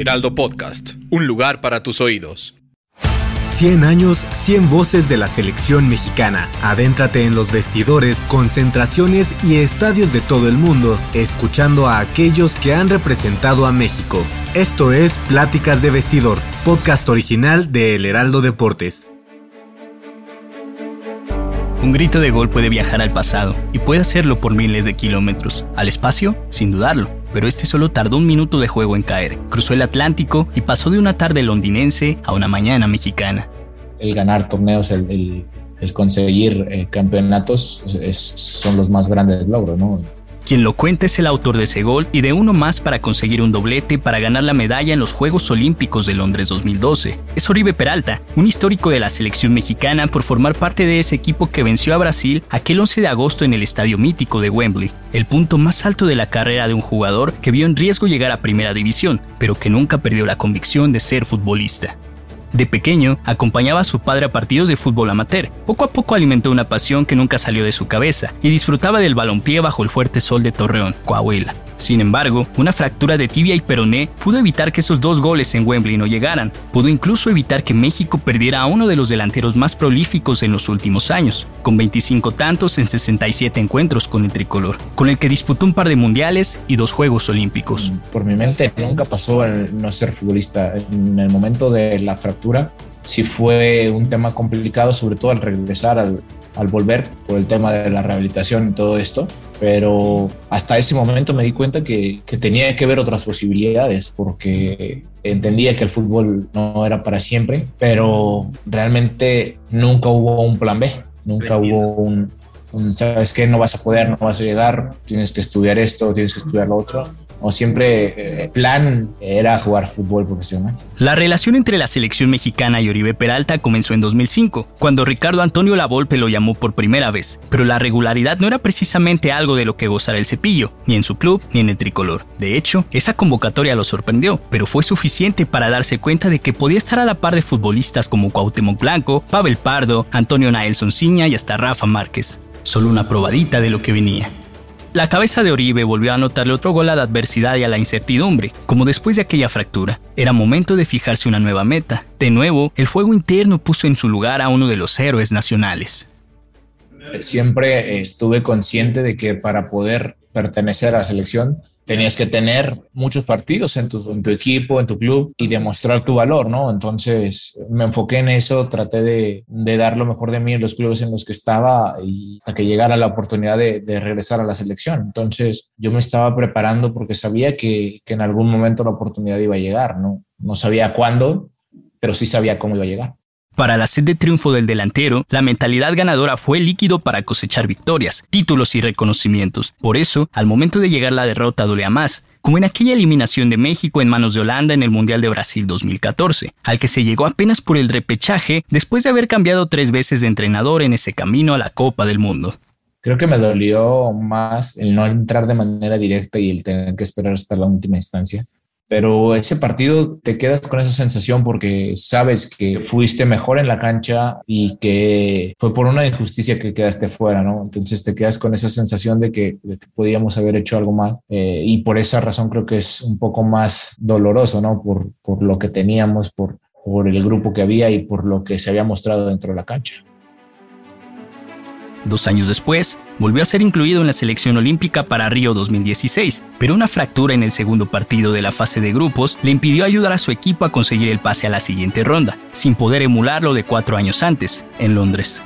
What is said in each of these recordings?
Heraldo Podcast, un lugar para tus oídos. 100 años, 100 voces de la selección mexicana. Adéntrate en los vestidores, concentraciones y estadios de todo el mundo, escuchando a aquellos que han representado a México. Esto es Pláticas de Vestidor, podcast original de El Heraldo Deportes. Un grito de gol puede viajar al pasado y puede hacerlo por miles de kilómetros. Al espacio, sin dudarlo. Pero este solo tardó un minuto de juego en caer. Cruzó el Atlántico y pasó de una tarde londinense a una mañana mexicana. El ganar torneos, el, conseguir eh, campeonatos son los más grandes logros, ¿no? Quien lo cuenta es el autor de ese gol y de uno más para conseguir un doblete para ganar la medalla en los Juegos Olímpicos de Londres 2012. Es Oribe Peralta, un histórico de la selección mexicana por formar parte de ese equipo que venció a Brasil aquel 11 de agosto en el estadio mítico de Wembley, el punto más alto de la carrera de un jugador que vio en riesgo llegar a primera división, pero que nunca perdió la convicción de ser futbolista. De pequeño, acompañaba a su padre a partidos de fútbol amateur. Poco a poco alimentó una pasión que nunca salió de su cabeza y disfrutaba del balompié bajo el fuerte sol de Torreón, Coahuila. Sin embargo, una fractura de tibia y peroné pudo evitar que esos dos goles en Wembley no llegaran. Pudo incluso evitar que México perdiera a uno de los delanteros más prolíficos en los últimos años, con 25 tantos en 67 encuentros con el tricolor, con el que disputó un par de mundiales y dos Juegos Olímpicos. Por mi mente nunca pasó el no ser futbolista. En el momento de la fractura, sí fue un tema complicado, sobre todo al regresar, al, al volver por el tema de la rehabilitación y todo esto pero hasta ese momento me di cuenta que, tenía que ver otras posibilidades porque entendía que el fútbol no era para siempre, pero realmente nunca hubo un plan B, nunca hubo un, un, sabes que no vas a poder, no vas a llegar, tienes que estudiar esto, tienes que estudiar lo otro o siempre el eh, plan era jugar fútbol profesional. La relación entre la selección mexicana y Oribe Peralta comenzó en 2005, cuando Ricardo Antonio Lavolpe lo llamó por primera vez, pero la regularidad no era precisamente algo de lo que gozara el cepillo, ni en su club ni en el tricolor. De hecho, esa convocatoria lo sorprendió, pero fue suficiente para darse cuenta de que podía estar a la par de futbolistas como Cuauhtémoc Blanco, Pavel Pardo, Antonio Naelson Ciña y hasta Rafa Márquez. Solo una probadita de lo que venía. La cabeza de Oribe volvió a anotarle otro gol a la adversidad y a la incertidumbre, como después de aquella fractura. Era momento de fijarse una nueva meta. De nuevo, el juego interno puso en su lugar a uno de los héroes nacionales. Siempre estuve consciente de que para poder pertenecer a la selección tenías que tener muchos partidos en tu, equipo, en tu club y demostrar tu valor, ¿no? Entonces me enfoqué en eso, traté de, dar lo mejor de mí en los clubes en los que estaba y hasta que llegara la oportunidad de, de regresar a la selección. Entonces yo me estaba preparando porque sabía que, que en algún momento la oportunidad iba a llegar, ¿no? No sabía cuándo, pero sí sabía cómo iba a llegar. Para la sed de triunfo del delantero, la mentalidad ganadora fue líquido para cosechar victorias, títulos y reconocimientos. Por eso, al momento de llegar la derrota dolía más, como en aquella eliminación de México en manos de Holanda en el Mundial de Brasil 2014, al que se llegó apenas por el repechaje después de haber cambiado tres veces de entrenador en ese camino a la Copa del Mundo. Creo que me dolió más el no entrar de manera directa y el tener que esperar hasta la última instancia pero ese partido te quedas con esa sensación porque sabes que fuiste mejor en la cancha y que fue por una injusticia que quedaste fuera, ¿no? Entonces te quedas con esa sensación de que, podíamos haber hecho algo más eh, y por esa razón creo que es un poco más doloroso, ¿no? Por, por lo que teníamos, por, por el grupo que había y por lo que se había mostrado dentro de la cancha. Dos años después, volvió a ser incluido en la selección olímpica para Río 2016, pero una fractura en el segundo partido de la fase de grupos le impidió ayudar a su equipo a conseguir el pase a la siguiente ronda, sin poder emular lo de cuatro años antes, en Londres.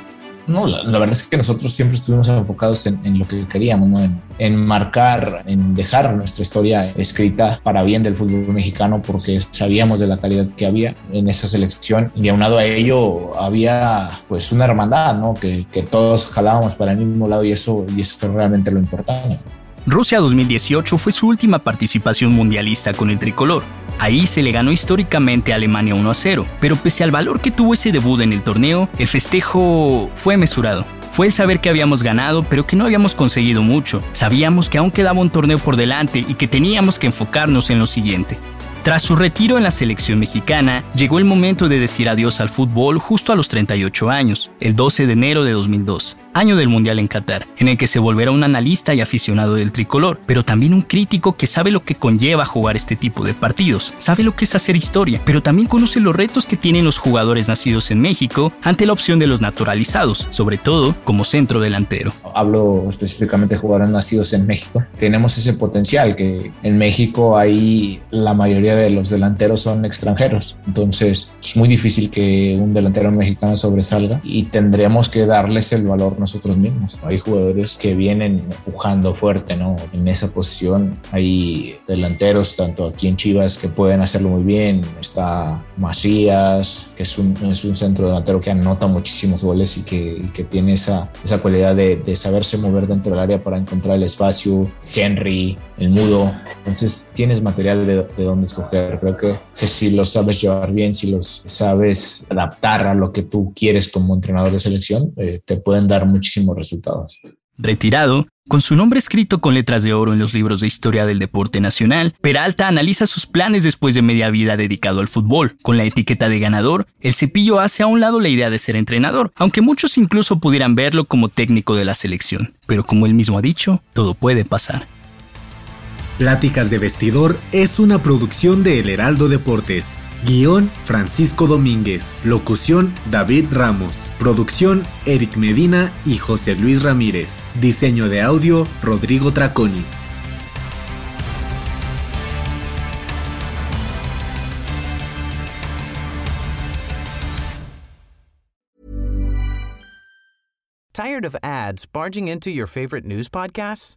No, la, verdad es que nosotros siempre estuvimos enfocados en, lo que queríamos, ¿no? en, marcar, en dejar nuestra historia escrita para bien del fútbol mexicano, porque sabíamos de la calidad que había en esa selección y aunado a ello había pues una hermandad, ¿no? que, todos jalábamos para el mismo lado y eso, y eso es realmente lo importante. Rusia 2018 fue su última participación mundialista con el tricolor. Ahí se le ganó históricamente a Alemania 1 a 0, pero pese al valor que tuvo ese debut en el torneo, el festejo fue mesurado. Fue el saber que habíamos ganado, pero que no habíamos conseguido mucho. Sabíamos que aún quedaba un torneo por delante y que teníamos que enfocarnos en lo siguiente. Tras su retiro en la selección mexicana, llegó el momento de decir adiós al fútbol justo a los 38 años, el 12 de enero de 2002 año del Mundial en Qatar, en el que se volverá un analista y aficionado del tricolor, pero también un crítico que sabe lo que conlleva jugar este tipo de partidos, sabe lo que es hacer historia, pero también conoce los retos que tienen los jugadores nacidos en México ante la opción de los naturalizados, sobre todo como centro delantero. Hablo específicamente de jugadores nacidos en México. Tenemos ese potencial que en México ahí la mayoría de los delanteros son extranjeros, entonces es muy difícil que un delantero mexicano sobresalga y tendremos que darles el valor nosotros mismos. Hay jugadores que vienen empujando fuerte, ¿no? En esa posición hay delanteros, tanto aquí en Chivas, que pueden hacerlo muy bien. Está Macías, que es un, es un centro delantero que anota muchísimos goles y que, y que tiene esa, esa cualidad de, de, saberse mover dentro del área para encontrar el espacio. Henry, el mudo. Entonces tienes material de, de dónde escoger. Creo que, que si lo sabes llevar bien, si los sabes adaptar a lo que tú quieres como entrenador de selección, eh, te pueden dar muchísimos resultados. Retirado, con su nombre escrito con letras de oro en los libros de historia del deporte nacional, Peralta analiza sus planes después de media vida dedicado al fútbol. Con la etiqueta de ganador, el cepillo hace a un lado la idea de ser entrenador, aunque muchos incluso pudieran verlo como técnico de la selección. Pero como él mismo ha dicho, todo puede pasar. Pláticas de Vestidor es una producción de El Heraldo Deportes. Guión Francisco Domínguez. Locución David Ramos. Producción Eric Medina y José Luis Ramírez. Diseño de audio Rodrigo Traconis. Tired of ads barging into your favorite news podcasts?